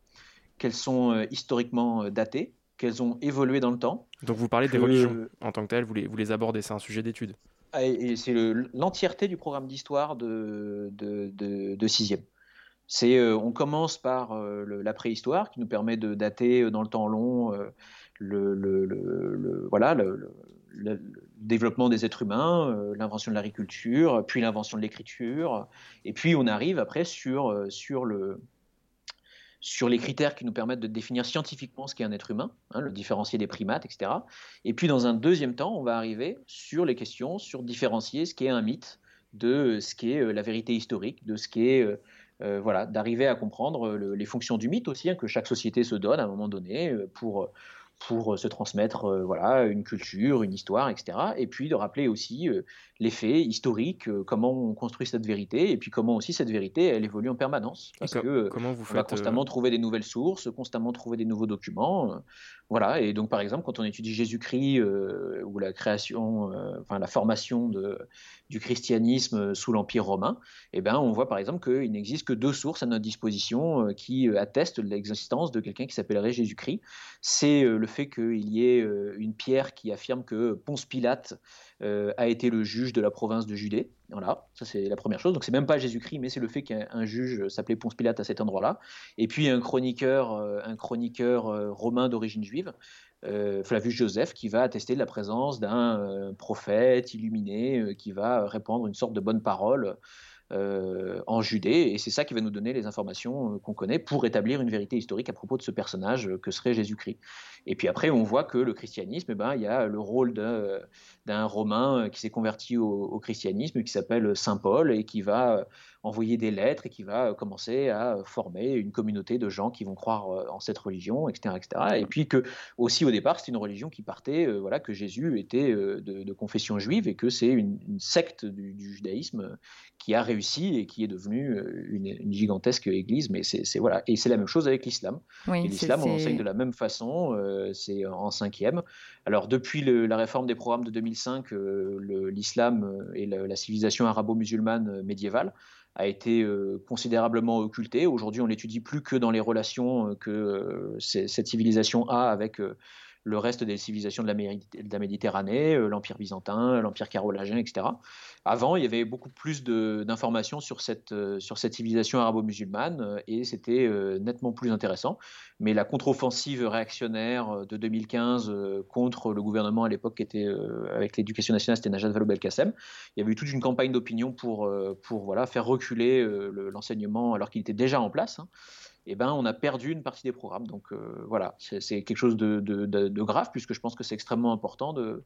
qu'elles sont historiquement datées, qu'elles ont évolué dans le temps. Donc vous parlez des religions en tant que telles, vous les, vous les abordez, c'est un sujet d'étude. Et c'est l'entièreté du programme d'histoire de, de, de, de sixième. C'est, euh, on commence par euh, la préhistoire qui nous permet de dater euh, dans le temps long le, voilà, le, développement des êtres humains, l'invention de l'agriculture, puis l'invention de l'écriture, et puis on arrive après sur, sur, le, sur les critères qui nous permettent de définir scientifiquement ce qu'est un être humain, hein, le différencier des primates, etc. Et puis dans un deuxième temps, on va arriver sur les questions, sur différencier ce qu'est un mythe de ce qu'est la vérité historique, de ce qu'est euh, voilà, d'arriver à comprendre les fonctions du mythe aussi, hein, que chaque société se donne à un moment donné euh, pour pour se transmettre euh, voilà une culture, une histoire, etc. Et puis de rappeler aussi les faits historiques, comment on construit cette vérité, et puis comment aussi cette vérité elle évolue en permanence, parce que comment vous on va constamment trouver des nouvelles sources, constamment trouver des nouveaux documents. Voilà, et donc par exemple, quand on étudie Jésus-Christ euh, ou la création, euh, enfin la formation de, du christianisme sous l'Empire romain, eh ben, on voit par exemple qu'il n'existe que deux sources à notre disposition euh, qui attestent l'existence de quelqu'un qui s'appellerait Jésus-Christ. C'est le fait qu'il y ait une pierre qui affirme que Ponce Pilate euh, a été le juge de la province de Judée. Voilà, ça c'est la première chose. Donc c'est même pas Jésus-Christ, mais c'est le fait qu'un juge s'appelait Ponce Pilate à cet endroit-là. Et puis un chroniqueur, euh, un chroniqueur euh, romain d'origine juive, Flavius Joseph, qui va attester de la présence d'un prophète illuminé qui va répandre une sorte de bonne parole euh, en Judée, et c'est ça qui va nous donner les informations euh, qu'on connaît pour établir une vérité historique à propos de ce personnage euh, que serait Jésus-Christ. Et puis après, on voit que le christianisme, eh ben, il y a le rôle d'un Romain qui s'est converti au, christianisme, qui s'appelle Saint Paul, et qui va envoyer des lettres et qui va commencer à former une communauté de gens qui vont croire en cette religion, etc., etc. Et puis que aussi au départ, c'est une religion qui partait, voilà, que Jésus était de, confession juive et que c'est une, secte du, judaïsme qui a réussi et qui est devenue une, gigantesque église. Mais c'est voilà, et c'est la même chose avec l'islam. l'islam, on enseigne de la même façon. c'est en cinquième. Alors depuis la réforme des programmes de 2005, l'islam et la civilisation arabo-musulmane médiévale a été euh, considérablement occulté. Aujourd'hui, on l'étudie plus que dans les relations euh, que euh, cette civilisation a avec le reste des civilisations de la, Méditerranée, l'Empire byzantin, l'Empire carolingien, etc. Avant, il y avait beaucoup plus d'informations sur cette, sur cette civilisation arabo-musulmane et c'était nettement plus intéressant. Mais la contre-offensive réactionnaire de 2015 contre le gouvernement à l'époque qui était avec l'éducation nationale, c'était Najat Vallaud-Belkacem. Il y avait eu toute une campagne d'opinion pour, faire reculer l'enseignement alors qu'il était déjà en place. Hein eh ben, on a perdu une partie des programmes. Donc euh, voilà, c'est quelque chose de, grave, puisque je pense que c'est extrêmement important de,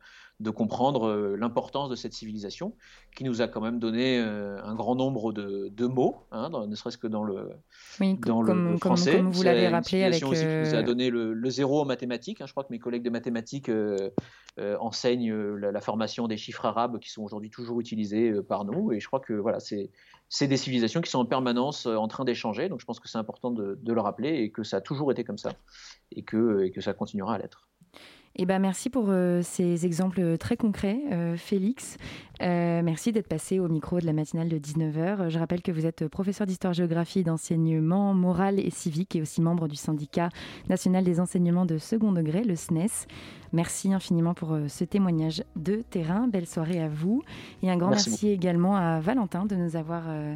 comprendre euh, l'importance de cette civilisation, qui nous a quand même donné euh, un grand nombre de, mots, hein, ne serait-ce que dans le, dans le français. Comme, vous l'avez rappelé. Avec, aussi qui nous a donné le, zéro en mathématiques. Hein. Je crois que mes collègues de mathématiques enseignent la, la, formation des chiffres arabes qui sont aujourd'hui toujours utilisés par nous. Et je crois que voilà, c'est c'est des civilisations qui sont en permanence euh, en train d'échanger. Donc je pense que c'est important de, le rappeler et que ça a toujours été comme ça et que, et que ça continuera à l'être. Eh ben, merci pour euh, ces exemples très concrets, euh, Félix. merci d'être passé au micro de la matinale de 19h. Je rappelle que vous êtes professeur d'histoire-géographie d'enseignement moral et civique et aussi membre du syndicat national des enseignements de second degré, le SNES. Merci infiniment pour euh, ce témoignage de terrain. Belle soirée à vous. Et un grand merci, également à Valentin de nous avoir, euh,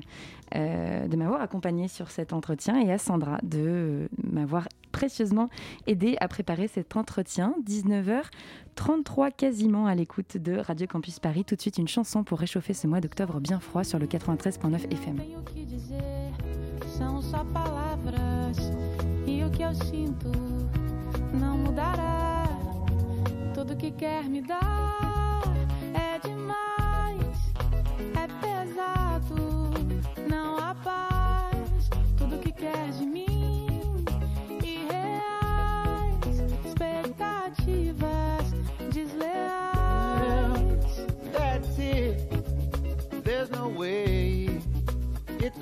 euh, de m'avoir accompagné sur cet entretien et à Sandra de m'avoir précieusement aidé à préparer cet entretien. 19h33 quasiment à l'écoute de Radio Campus Paris. Tout de suite une chanson pour réchauffer ce mois d'octobre bien froid sur le 93.9 FM. Que quer me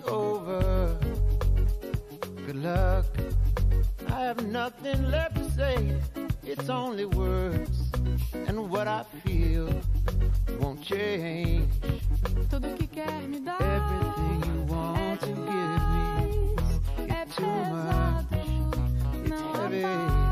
over. Good luck, I have nothing left to say. It's only words and what I feel won't change. Tudo que quer me dar. Everything you want to give me. É too much. It's heavy.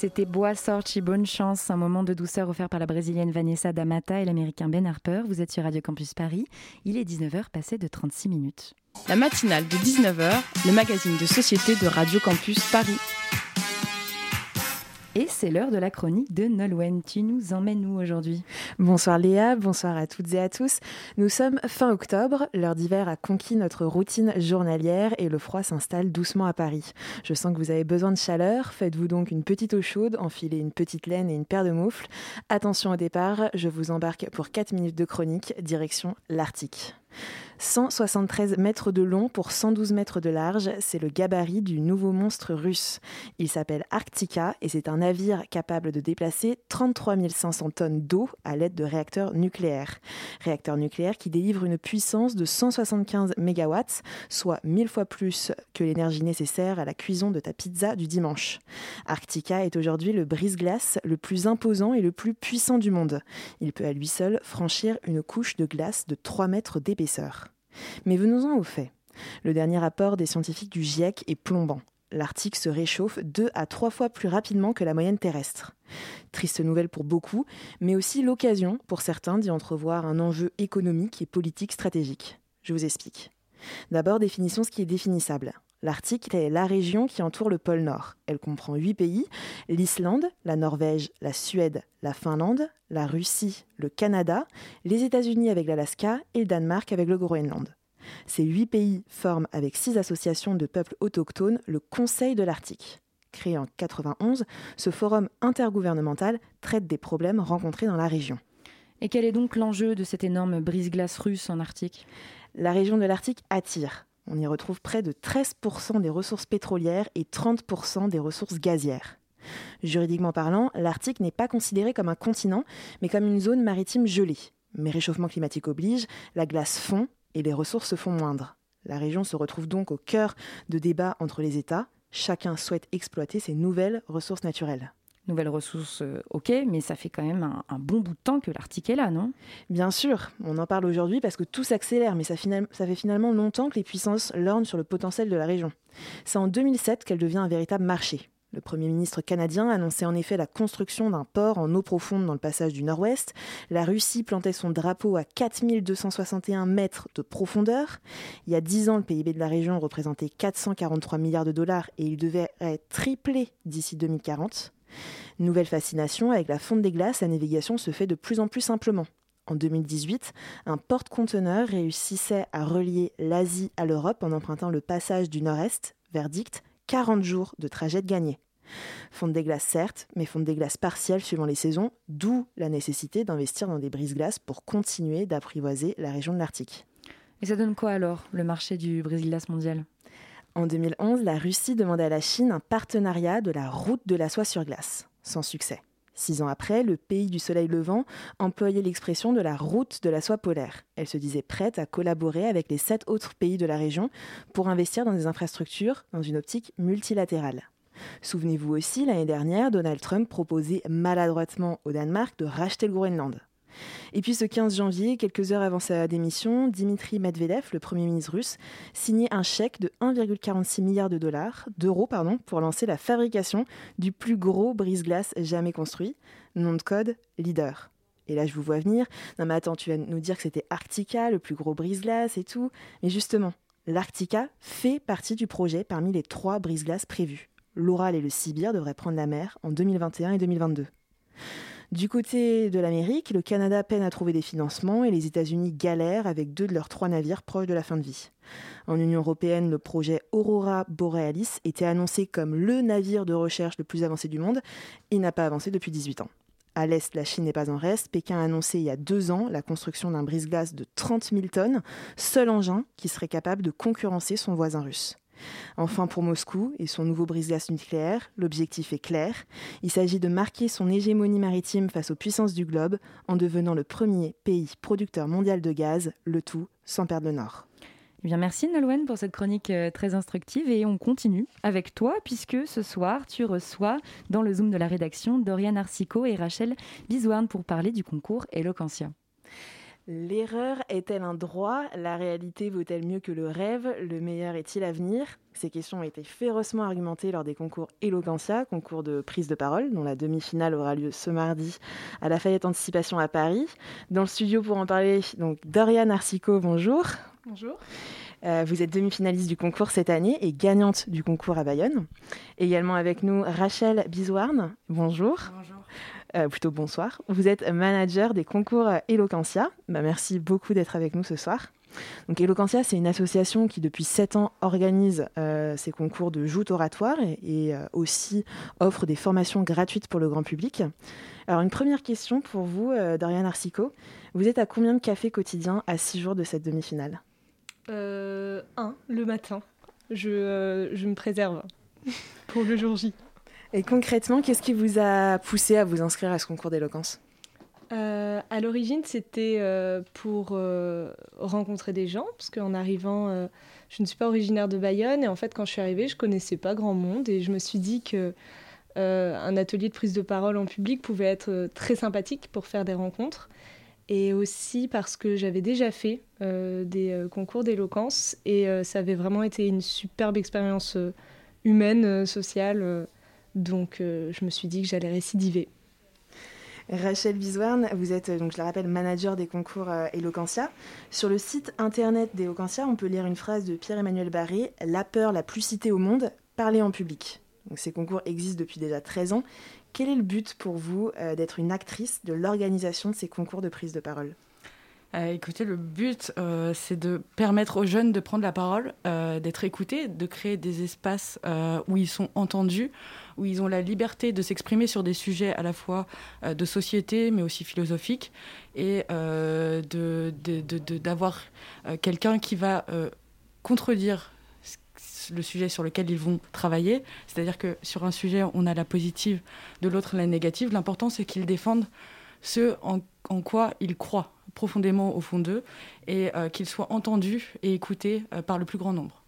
C'était Bois Sorti, bonne chance, un moment de douceur offert par la brésilienne Vanessa Damata et l'américain Ben Harper. Vous êtes sur Radio Campus Paris. Il est 19h passé de 36 minutes. La matinale de 19h, le magazine de société de Radio Campus Paris. Et c'est l'heure de la chronique de Nolwenn. Tu nous emmènes où aujourd'hui? Bonsoir Léa, bonsoir à toutes et à tous. Nous sommes fin octobre, l'heure d'hiver a conquis notre routine journalière et le froid s'installe doucement à Paris. Je sens que vous avez besoin de chaleur, faites-vous donc une petite eau chaude, enfilez une petite laine et une paire de moufles. Attention au départ, je vous embarque pour 4 minutes de chronique, direction l'Arctique. 173 mètres de long pour 112 mètres de large, c'est le gabarit du nouveau monstre russe. Il s'appelle Arctica et c'est un navire capable de déplacer 33 500 tonnes d'eau à l'aide de réacteurs nucléaires. Réacteurs nucléaires qui délivrent une puissance de 175 MW, soit 1000 fois plus que l'énergie nécessaire à la cuisson de ta pizza du dimanche. Arctica est aujourd'hui le brise-glace le plus imposant et le plus puissant du monde. Il peut à lui seul franchir une couche de glace de 3 mètres d'épaisseur. Mais venons-en aux faits. Le dernier rapport des scientifiques du GIEC est plombant. L'Arctique se réchauffe deux à trois fois plus rapidement que la moyenne terrestre. Triste nouvelle pour beaucoup, mais aussi l'occasion pour certains d'y entrevoir un enjeu économique et politique stratégique. Je vous explique. D'abord, définissons ce qui est définissable. L'Arctique est la région qui entoure le pôle Nord. Elle comprend huit pays l'Islande, la Norvège, la Suède, la Finlande, la Russie, le Canada, les États-Unis avec l'Alaska et le Danemark avec le Groenland. Ces huit pays forment, avec six associations de peuples autochtones, le Conseil de l'Arctique. Créé en 91, ce forum intergouvernemental traite des problèmes rencontrés dans la région. Et quel est donc l'enjeu de cette énorme brise-glace russe en Arctique? La région de l'Arctique attire. On y retrouve près de 13% des ressources pétrolières et 30% des ressources gazières. Juridiquement parlant, l'Arctique n'est pas considéré comme un continent, mais comme une zone maritime gelée. Mais réchauffement climatique oblige, la glace fond et les ressources se font moindres. La région se retrouve donc au cœur de débats entre les États. Chacun souhaite exploiter ses nouvelles ressources naturelles. Nouvelles ressources, euh, ok, mais ça fait quand même un, bon bout de temps que l'Arctique est là, non? Bien sûr, on en parle aujourd'hui parce que tout s'accélère, mais ça fait finalement longtemps que les puissances lorgnent sur le potentiel de la région. C'est en 2007 qu'elle devient un véritable marché. Le Premier ministre canadien annonçait en effet la construction d'un port en eau profonde dans le passage du Nord-Ouest. La Russie plantait son drapeau à 4261 mètres de profondeur. Il y a 10 ans, le PIB de la région représentait 443 milliards de dollars et il devait être triplé d'ici 2040. Nouvelle fascination, avec la fonte des glaces, la navigation se fait de plus en plus simplement. En 2018, un porte-conteneur réussissait à relier l'Asie à l'Europe en empruntant le passage du Nord-Est, verdict, 40 jours de trajet de gagné. Fonte des glaces certes, mais fonte des glaces partielles suivant les saisons, d'où la nécessité d'investir dans des brise-glaces pour continuer d'apprivoiser la région de l'Arctique. Et ça donne quoi alors, le marché du brise-glace mondial? En 2011, la Russie demandait à la Chine un partenariat de la route de la soie sur glace, sans succès. Six ans après, le pays du soleil levant employait l'expression de la route de la soie polaire. Elle se disait prête à collaborer avec les sept autres pays de la région pour investir dans des infrastructures dans une optique multilatérale. Souvenez-vous aussi, l'année dernière, Donald Trump proposait maladroitement au Danemark de racheter le Groenland. Et puis ce 15 janvier, quelques heures avant sa démission, Dimitri Medvedev, le Premier ministre russe, signait un chèque de 1,46 milliard de dollars, d'euros pardon, pour lancer la fabrication du plus gros brise-glace jamais construit. Nom de code, Leader. Et là, je vous vois venir. Non, mais attends, tu vas nous dire que c'était Arctica, le plus gros brise-glace et tout. Mais justement, l'Arctica fait partie du projet parmi les trois brise-glaces prévus. L'Oral et le Sibir devraient prendre la mer en 2021 et 2022. Du côté de l'Amérique, le Canada peine à trouver des financements et les États-Unis galèrent avec deux de leurs trois navires proches de la fin de vie. En Union européenne, le projet Aurora Borealis était annoncé comme le navire de recherche le plus avancé du monde. Il n'a pas avancé depuis 18 ans. À l'Est, la Chine n'est pas en reste. Pékin a annoncé il y a deux ans la construction d'un brise-glace de 30 000 tonnes, seul engin qui serait capable de concurrencer son voisin russe. Enfin, pour Moscou et son nouveau brise-glace nucléaire, l'objectif est clair. Il s'agit de marquer son hégémonie maritime face aux puissances du globe en devenant le premier pays producteur mondial de gaz, le tout sans perdre le nord. Eh bien, merci Nolwenn pour cette chronique euh, très instructive et on continue avec toi puisque ce soir tu reçois dans le Zoom de la rédaction Dorian Arsico et Rachel Bisouarn pour parler du concours Eloquentia. L'erreur est-elle un droit? La réalité vaut-elle mieux que le rêve? Le meilleur est-il à venir? Ces questions ont été férocement argumentées lors des concours Eloquentia, concours de prise de parole, dont la demi-finale aura lieu ce mardi à la Fayette Anticipation à Paris. Dans le studio pour en parler, donc Dorian Arsico, bonjour. Bonjour. Euh, vous êtes demi-finaliste du concours cette année et gagnante du concours à Bayonne. Également avec nous Rachel Biswarn. Bonjour. Bonjour. Euh, plutôt bonsoir. Vous êtes manager des concours Eloquentia. Bah, merci beaucoup d'être avec nous ce soir. Donc Eloquentia, c'est une association qui depuis 7 ans organise euh, ces concours de joute oratoire et, et euh, aussi offre des formations gratuites pour le grand public. Alors une première question pour vous, euh, Dorian Arsico. Vous êtes à combien de cafés quotidiens à 6 jours de cette demi-finale? Euh, un, le matin. Je, euh, je me préserve pour le jour J. Et concrètement, qu'est-ce qui vous a poussé à vous inscrire à ce concours d'éloquence? Euh, à l'origine, c'était euh, pour euh, rencontrer des gens, parce qu'en arrivant, je ne suis pas originaire de Bayonne, et en fait, quand je suis arrivée, je connaissais pas grand monde, et je me suis dit que un atelier de prise de parole en public pouvait être très sympathique pour faire des rencontres, et aussi parce que j'avais déjà fait euh, des euh, concours d'éloquence, et euh, ça avait vraiment été une superbe expérience humaine, sociale, donc je me suis dit que j'allais récidiver. Rachel Biswarn, vous êtes, donc je le rappelle, manager des concours Eloquentia. Sur le site internet d'Eloquentia, on peut lire une phrase de Pierre-Emmanuel Barré La peur la plus citée au monde, parler en public. Ces concours existent depuis déjà 13 ans. Quel est le but pour vous euh, d'être une actrice de l'organisation de ces concours de prise de parole? Euh, écoutez, le but, euh, c'est de permettre aux jeunes de prendre la parole, d'être écoutés, de créer des espaces où ils sont entendus, où ils ont la liberté de s'exprimer sur des sujets à la fois de société, mais aussi philosophiques, et de- de- de- de- d'avoir euh, quelqu'un qui va contredire le sujet sur lequel ils vont travailler. C'est-à-dire que sur un sujet, on a la positive, de l'autre la négative. L'important, c'est qu'ils défendent ce en, quoi ils croient profondément au fond d'eux et euh, qu'ils soient entendus et écoutés euh, par le plus grand nombre.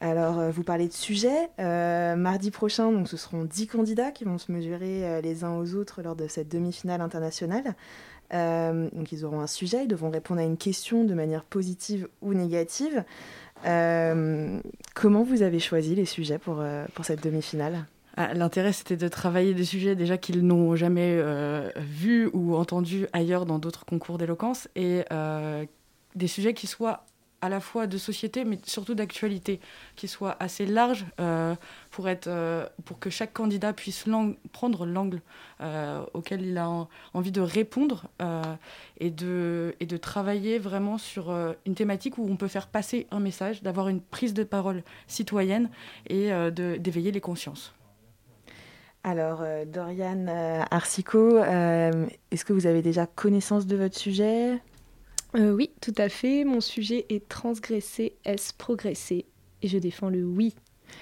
Alors, euh, vous parlez de sujets. Euh, mardi prochain, donc, ce seront 10 candidats qui vont se mesurer les uns aux autres lors de cette demi-finale internationale. Donc, ils auront un sujet, ils devront répondre à une question de manière positive ou négative. Euh, comment vous avez choisi les sujets pour, euh, pour cette demi-finale? Ah, L'intérêt, c'était de travailler des sujets déjà qu'ils n'ont jamais euh, vus ou entendus ailleurs dans d'autres concours d'éloquence et des sujets qui soient à la fois de société, mais surtout d'actualité, qui soient assez larges euh, pour, être, euh, pour que chaque candidat puisse prendre l'angle euh, auquel il a en- envie de répondre et, de, et de travailler vraiment sur une thématique où on peut faire passer un message, d'avoir une prise de parole citoyenne et d'éveiller les consciences. Alors, Dorian euh, Arsico, est-ce que vous avez déjà connaissance de votre sujet? Euh, oui, tout à fait. Mon sujet est transgresser, est-ce progresser? Et je défends le oui.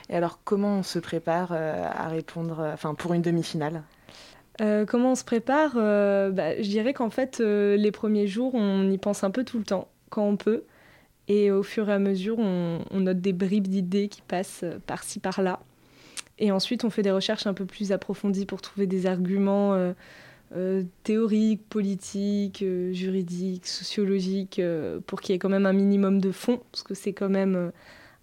Et alors, comment on se prépare euh, à répondre, euh, enfin, pour une demi-finale? Euh, comment on se prépare? Bah, Je dirais qu'en fait, les premiers jours, on y pense un peu tout le temps, quand on peut. Et au fur et à mesure, on, on note des bribes d'idées qui passent par-ci, par-là. Et ensuite, on fait des recherches un peu plus approfondies pour trouver des arguments théoriques, politiques, euh, juridiques, sociologiques, euh, pour qu'il y ait quand même un minimum de fond, parce que c'est quand même euh,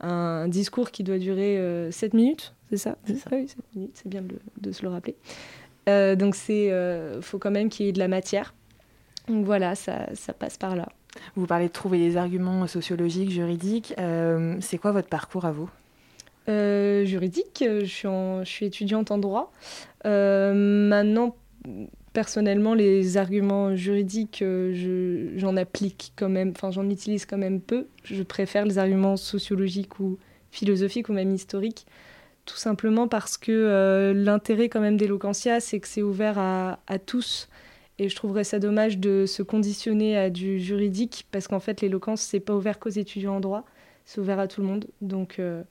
un discours qui doit durer 7 minutes, c'est ça? C'est ça. Oui, 7 minutes, c'est bien de, se le rappeler. Euh, donc euh, faut quand même qu'il y ait de la matière. Donc voilà, ça, ça passe par là. Vous parlez de trouver des arguments sociologiques, juridiques. Euh, c'est quoi votre parcours à vous? Euh, juridique, euh, je suis, en- je suis étudiante en droit. Euh, maintenant, personnellement, les arguments juridiques, euh, je- j'en applique quand même, enfin j'en utilise quand même peu. Je préfère les arguments sociologiques ou philosophiques ou même historiques, tout simplement parce que euh, l'intérêt quand même d'Eloquentia, c'est que c'est ouvert à, tous. Et je trouverais ça dommage de se conditionner à du juridique, parce qu'en fait, l'éloquence, c'est pas ouvert qu'aux étudiants en droit, c'est ouvert à tout le monde. Donc, euh,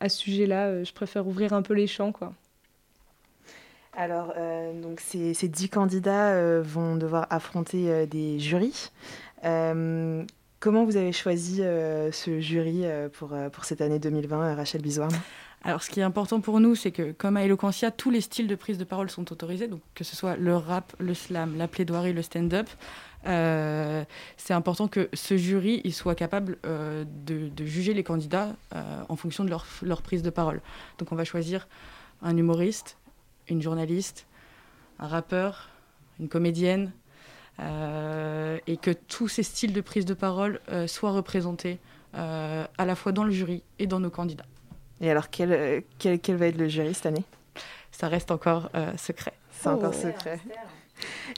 à ce sujet-là, je préfère ouvrir un peu les champs, quoi. Alors, euh, donc ces, dix candidats euh, vont devoir affronter euh, des jurys. Comment vous avez choisi ce jury pour, pour cette année 2020, euh, Rachel Bizouarne alors, ce qui est important pour nous, c'est que, comme à Eloquentia, tous les styles de prise de parole sont autorisés, donc que ce soit le rap, le slam, la plaidoirie, le stand-up. C'est important que ce jury il soit capable de, juger les candidats en fonction de leur, prise de parole. Donc, on va choisir un humoriste, une journaliste, un rappeur, une comédienne, et que tous ces styles de prise de parole soient représentés à la fois dans le jury et dans nos candidats. Et alors, quel, euh, quel, quel, va être le jury cette année? Ça reste encore euh, secret. C'est oh, encore secret.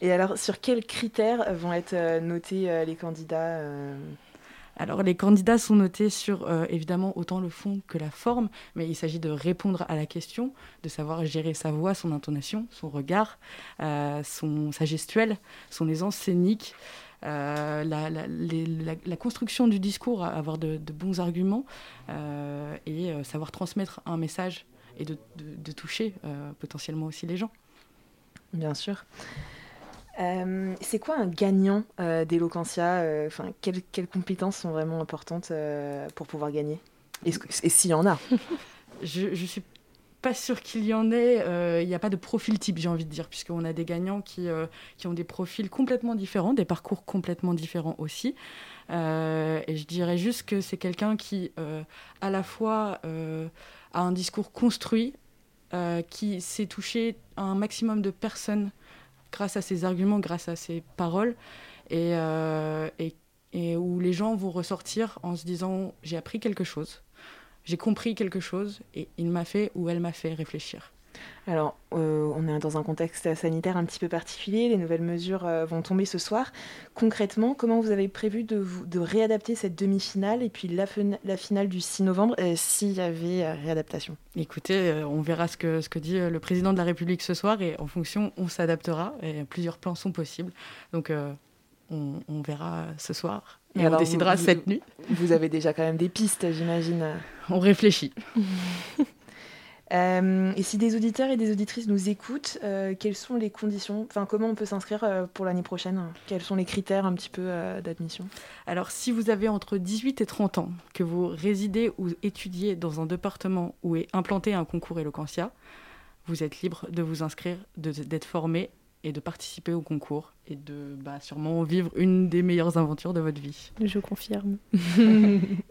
Et alors, sur quels critères vont être euh, notés euh, les candidats euh... alors les candidats sont notés sur euh, évidemment autant le fond que la forme, mais il s'agit de répondre à la question, de savoir gérer sa voix, son intonation, son regard, euh, son, sa gestuelle, son aisance scénique. Euh, la, construction du discours, avoir de, bons arguments et savoir transmettre un message et de, toucher potentiellement aussi les gens. Bien sûr. Euh, c'est quoi un gagnant euh, d'Eloquentia Enfin, quelles, compétences sont vraiment importantes pour pouvoir gagner? Et, s'il y en a? Je ne suis pas sûr qu'il y en ait. Il euh, n'y a pas de profil type, j'ai envie de dire, puisqu'on a des gagnants qui, euh, qui ont des profils complètement différents, des parcours complètement différents aussi. Euh, et je dirais juste que c'est quelqu'un qui, à la fois, a un discours construit, qui sait toucher un maximum de personnes grâce à ses arguments, grâce à ses paroles, et, et, et où les gens vont ressortir en se disant j'ai appris quelque chose j'ai compris quelque chose et il m'a fait ou elle m'a fait réfléchir. Alors, euh, on est dans un contexte sanitaire un petit peu particulier, les nouvelles mesures euh, vont tomber ce soir. Concrètement, comment vous avez prévu de, de réadapter cette demi-finale et puis la, la, finale du 6 novembre euh, s'il y avait réadaptation? Écoutez, on verra ce que, ce que dit le président de la République ce soir et en fonction, on s'adaptera et plusieurs plans sont possibles. Donc, on, on, verra ce soir et, et on décidera vous, cette nuit. Vous avez déjà quand même des pistes, j'imagine. On réfléchit. euh, et si des auditeurs et des auditrices nous écoutent, euh, quelles sont les conditions Enfin, comment on peut s'inscrire euh, pour l'année prochaine? Quels sont les critères un petit peu d'admission? Alors, si vous avez entre 18 et 30 ans, que vous résidez ou étudiez dans un département où est implanté un concours Eloquentia, vous êtes libre de vous inscrire, d'être formé et de participer au concours et de bah, sûrement vivre une des meilleures aventures de votre vie. Je confirme.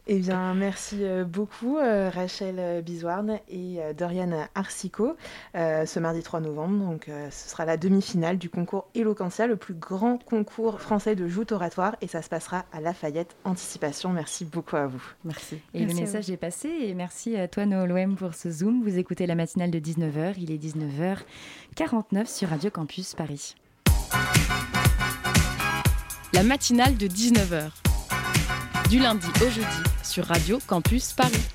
eh bien, merci beaucoup euh, Rachel Bizouarne et euh, Dorian Arsico euh, ce mardi 3 novembre. Donc, euh, ce sera la demi-finale du concours Eloquentia, le plus grand concours français de joute oratoire et ça se passera à Lafayette Anticipation. Merci beaucoup à vous. Merci. Et merci le message est passé et merci à toi Noël pour ce Zoom. Vous écoutez la matinale de 19h, il est 19h49 sur Radio Campus Paris. La matinale de 19h. Du lundi au jeudi sur Radio Campus Paris.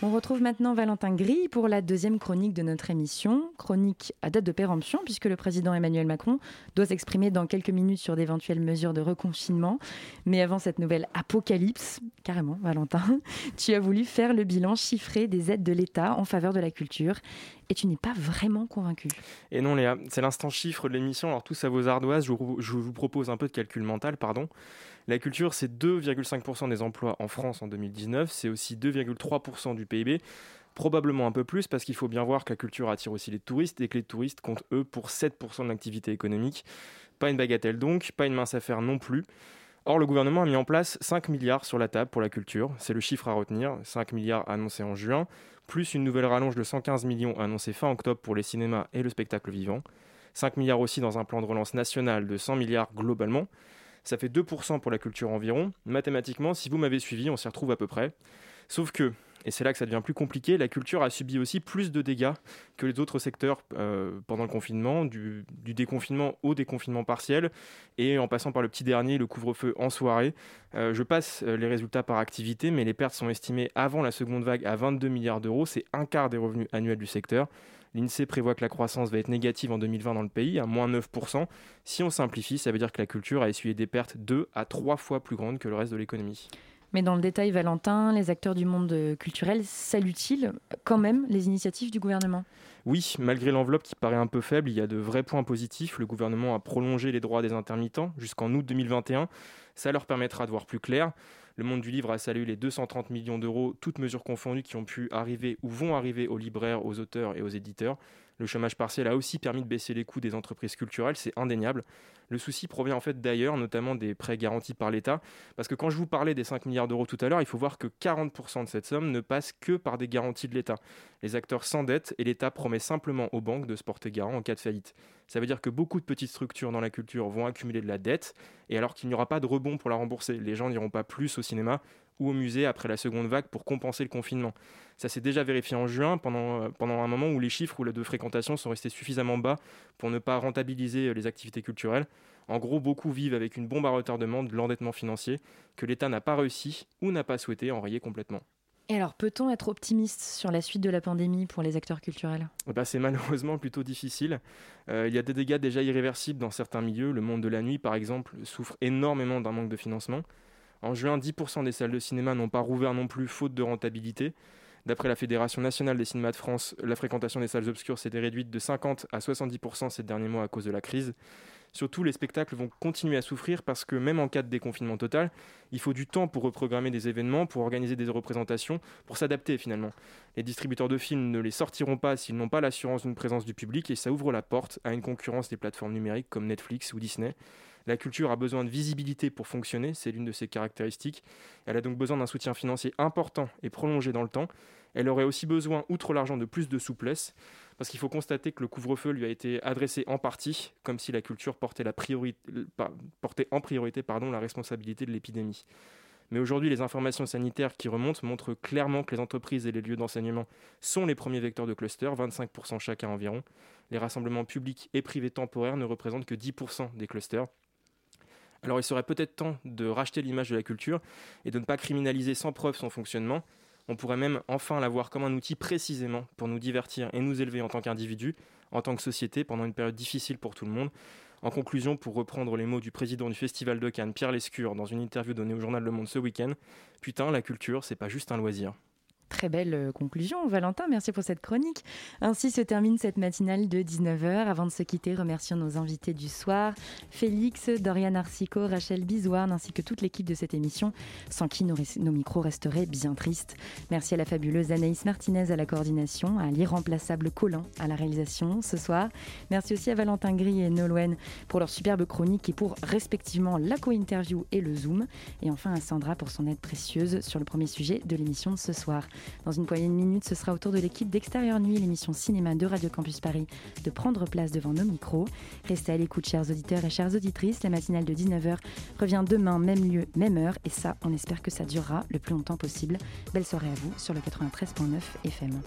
On retrouve maintenant Valentin Gris pour la deuxième chronique de notre émission, chronique à date de péremption puisque le président Emmanuel Macron doit s'exprimer dans quelques minutes sur d'éventuelles mesures de reconfinement. Mais avant cette nouvelle apocalypse, carrément Valentin, tu as voulu faire le bilan chiffré des aides de l'État en faveur de la culture et tu n'es pas vraiment convaincu. Et non Léa, c'est l'instant chiffre de l'émission, alors tout ça vos ardoises, je vous propose un peu de calcul mental, pardon. La culture, c'est 2,5% des emplois en France en 2019, c'est aussi 2,3% du PIB, probablement un peu plus parce qu'il faut bien voir que la culture attire aussi les touristes et que les touristes comptent eux pour 7% de l'activité économique. Pas une bagatelle donc, pas une mince affaire non plus. Or, le gouvernement a mis en place 5 milliards sur la table pour la culture, c'est le chiffre à retenir, 5 milliards annoncés en juin, plus une nouvelle rallonge de 115 millions annoncée fin octobre pour les cinémas et le spectacle vivant, 5 milliards aussi dans un plan de relance national de 100 milliards globalement, ça fait 2% pour la culture environ. Mathématiquement, si vous m'avez suivi, on s'y retrouve à peu près. Sauf que, et c'est là que ça devient plus compliqué, la culture a subi aussi plus de dégâts que les autres secteurs euh, pendant le confinement, du, déconfinement au déconfinement partiel, et en passant par le petit dernier, le couvre-feu en soirée. Euh, je passe les résultats par activité, mais les pertes sont estimées avant la seconde vague à 22 milliards d'euros, c'est un quart des revenus annuels du secteur. L'INSEE prévoit que la croissance va être négative en 2020 dans le pays, à moins 9%. Si on simplifie, ça veut dire que la culture a essuyé des pertes 2 à 3 fois plus grandes que le reste de l'économie. Mais dans le détail, Valentin, les acteurs du monde culturel saluent-ils quand même les initiatives du gouvernement? Oui, malgré l'enveloppe qui paraît un peu faible, il y a de vrais points positifs. Le gouvernement a prolongé les droits des intermittents jusqu'en août 2021. Ça leur permettra de voir plus clair. Le monde du livre a salué les 230 millions d'euros, toutes mesures confondues, qui ont pu arriver ou vont arriver aux libraires, aux auteurs et aux éditeurs. Le chômage partiel a aussi permis de baisser les coûts des entreprises culturelles, c'est indéniable. Le souci provient en fait d'ailleurs, notamment des prêts garantis par l'État, parce que quand je vous parlais des 5 milliards d'euros tout à l'heure, il faut voir que 40% de cette somme ne passe que par des garanties de l'État. Les acteurs s'endettent et l'État promet simplement aux banques de se porter garant en cas de faillite. Ça veut dire que beaucoup de petites structures dans la culture vont accumuler de la dette, et alors qu'il n'y aura pas de rebond pour la rembourser, les gens n'iront pas plus au cinéma ou au musée après la seconde vague pour compenser le confinement. Ça s'est déjà vérifié en juin, pendant, euh, pendant un moment où les chiffres de fréquentation sont restés suffisamment bas pour ne pas rentabiliser euh, les activités culturelles. En gros, beaucoup vivent avec une bombe à retardement de l'endettement financier que l'État n'a pas réussi ou n'a pas souhaité enrayer complètement. Et alors, peut-on être optimiste sur la suite de la pandémie pour les acteurs culturels? Bah, C'est malheureusement plutôt difficile. Euh, il y a des dégâts déjà irréversibles dans certains milieux. Le monde de la nuit, par exemple, souffre énormément d'un manque de financement. En juin, 10% des salles de cinéma n'ont pas rouvert non plus, faute de rentabilité. D'après la Fédération nationale des cinémas de France, la fréquentation des salles obscures s'était réduite de 50 à 70% ces derniers mois à cause de la crise. Surtout, les spectacles vont continuer à souffrir parce que même en cas de déconfinement total, il faut du temps pour reprogrammer des événements, pour organiser des représentations, pour s'adapter finalement. Les distributeurs de films ne les sortiront pas s'ils n'ont pas l'assurance d'une présence du public et ça ouvre la porte à une concurrence des plateformes numériques comme Netflix ou Disney. La culture a besoin de visibilité pour fonctionner, c'est l'une de ses caractéristiques. Elle a donc besoin d'un soutien financier important et prolongé dans le temps. Elle aurait aussi besoin, outre l'argent, de plus de souplesse, parce qu'il faut constater que le couvre-feu lui a été adressé en partie, comme si la culture portait, en priorité la responsabilité de l'épidémie. Mais aujourd'hui, les informations sanitaires qui remontent montrent clairement que les entreprises et les lieux d'enseignement sont les premiers vecteurs de cluster, 25% chacun environ. Les rassemblements publics et privés temporaires ne représentent que 10% des clusters. Alors il serait peut-être temps de racheter l'image de la culture et de ne pas criminaliser sans preuve son fonctionnement. On pourrait même enfin la voir comme un outil précisément pour nous divertir et nous élever en tant qu'individus, en tant que société, pendant une période difficile pour tout le monde. En conclusion, pour reprendre les mots du président du Festival de Cannes, Pierre Lescure, dans une interview donnée au journal Le Monde ce week-end, putain, la culture, c'est pas juste un loisir. Très belle euh, conclusion, Valentin. Merci pour cette chronique. Ainsi se termine cette matinale de 19h. Avant de se quitter, remercions nos invités du soir Félix, Dorian Arsico, Rachel Bizouarne, ainsi que toute l'équipe de cette émission, sans qui nos, micros resteraient bien tristes. Merci à la fabuleuse Anaïs Martinez à la coordination, à l'irremplaçable Colin à la réalisation ce soir. Merci aussi à Valentin Gris et Nolwenn pour leur superbe chronique et pour respectivement la co-interview et le Zoom. Et enfin à Sandra pour son aide précieuse sur le premier sujet de l'émission de ce soir. Dans une poignée de minutes, ce sera au tour de l'équipe d'Extérieur Nuit, l'émission cinéma de Radio Campus Paris, de prendre place devant nos micros. Restez à l'écoute, chers auditeurs et chères auditrices. La matinale de 19h revient demain, même lieu, même heure. Et ça, on espère que ça durera le plus longtemps possible. Belle soirée à vous sur le 93.9 FM.